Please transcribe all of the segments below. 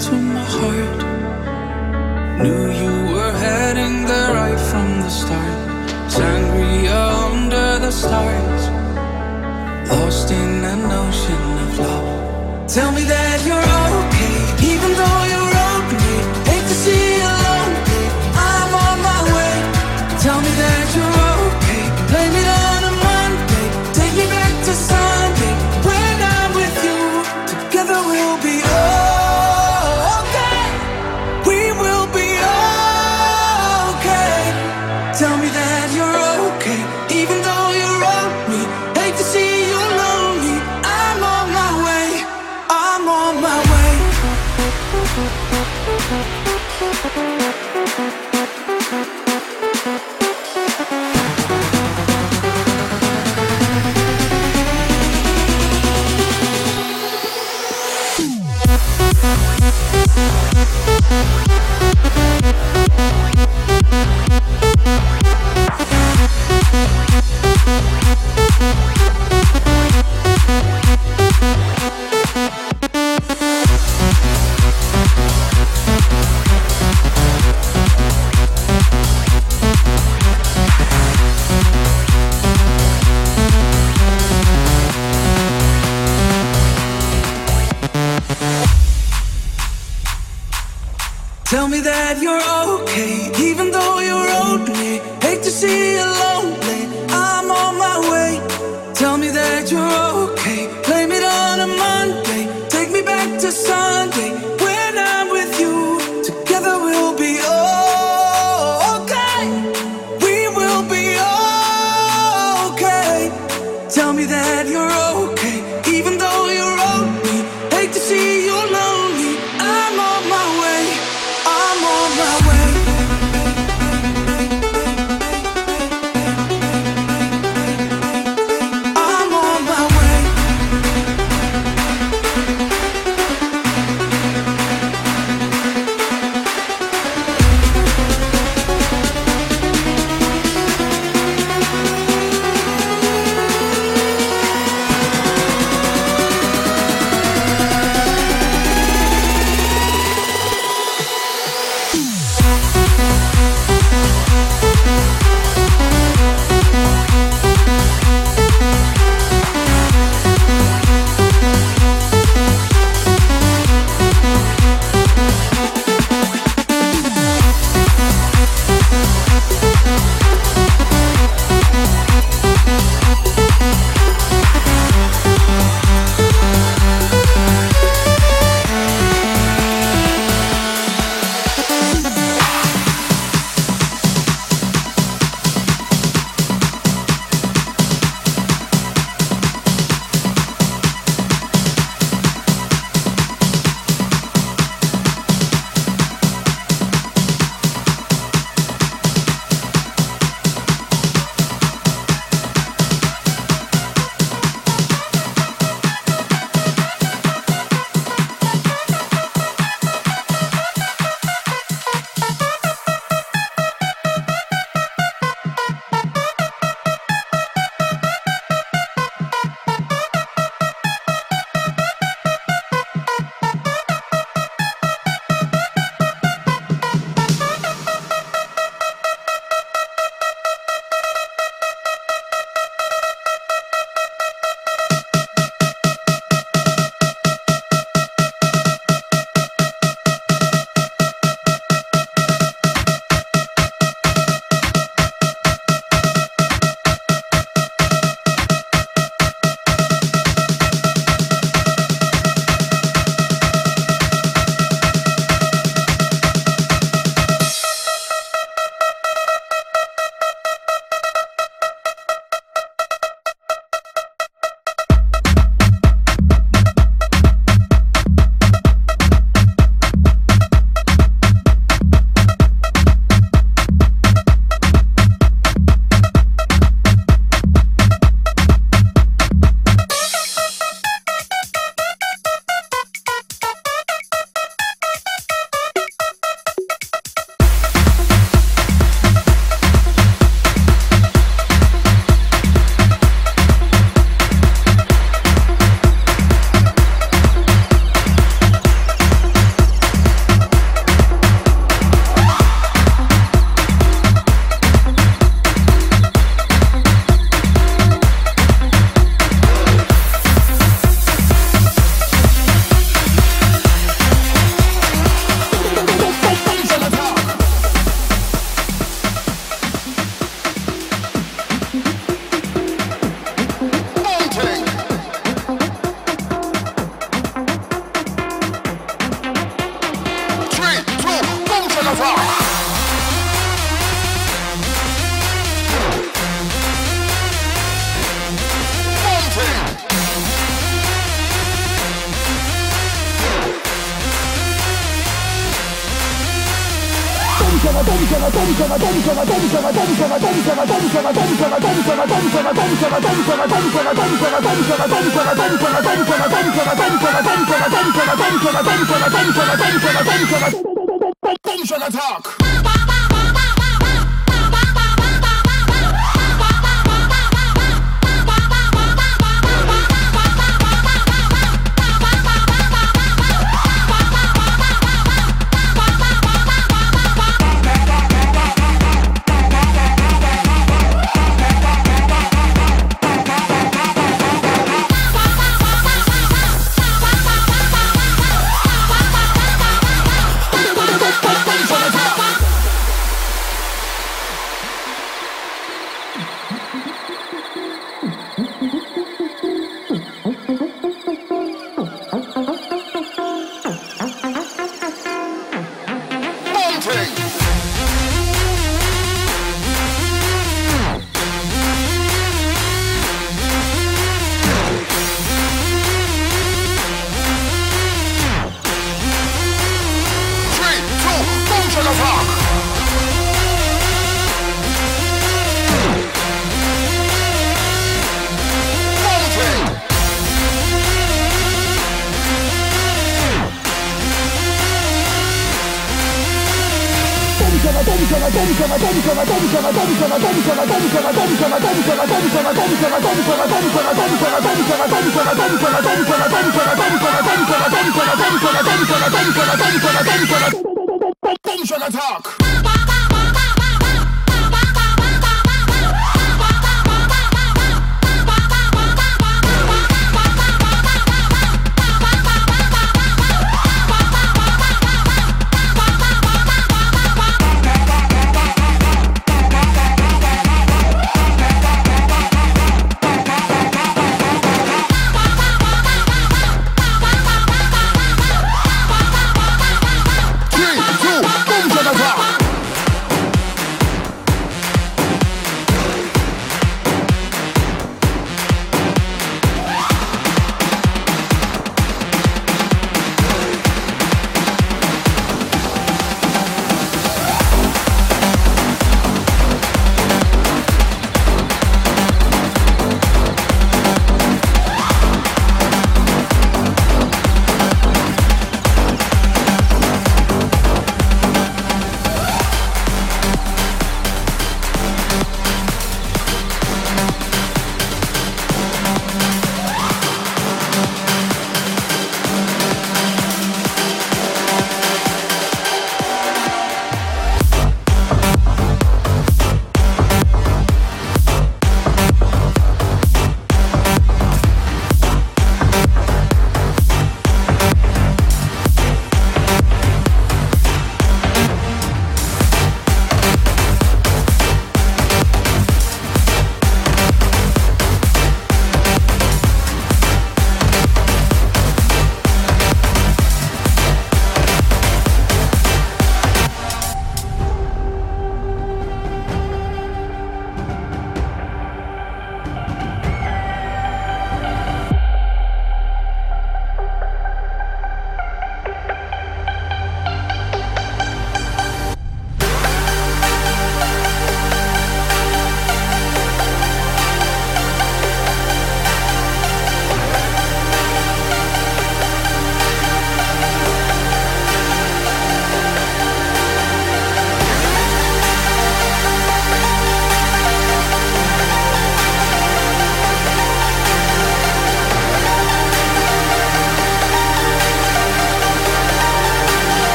to my heart. Knew you were heading there right from the start. Sangria under the stars. Lost in an ocean of love. Tell me that you're okay, even though you're. Tell me that you're okay, even though you're lonely. Hate to see you lonely. I'm on my way. Tell me that you're okay.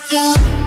fucking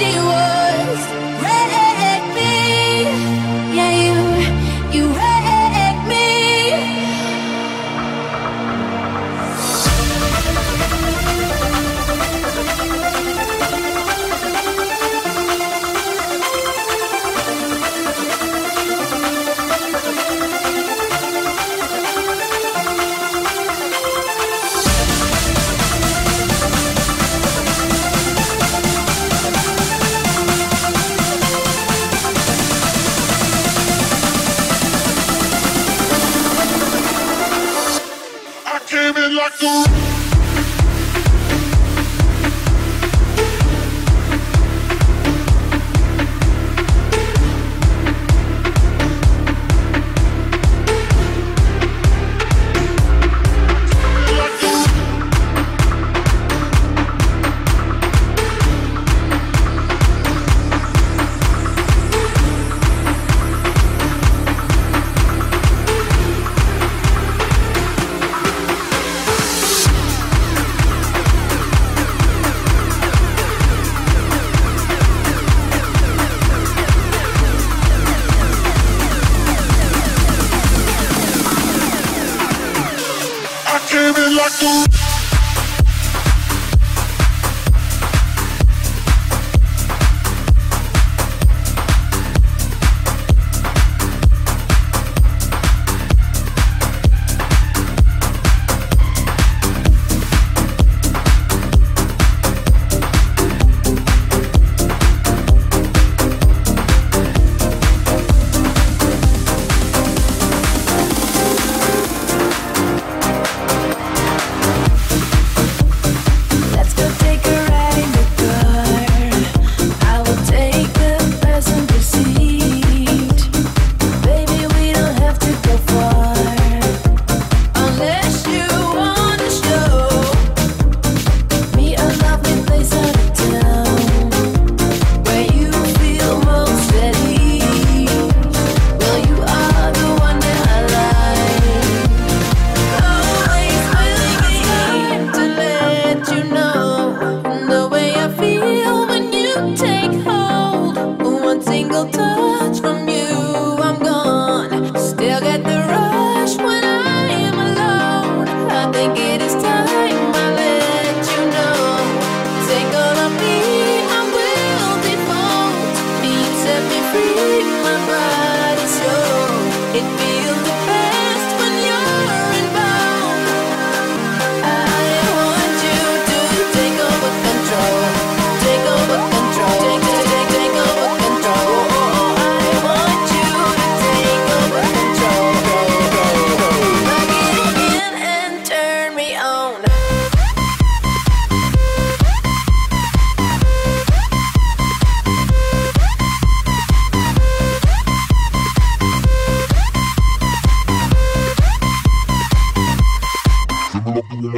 you ever oh.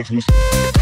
Business.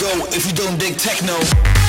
Go if you don't dig techno.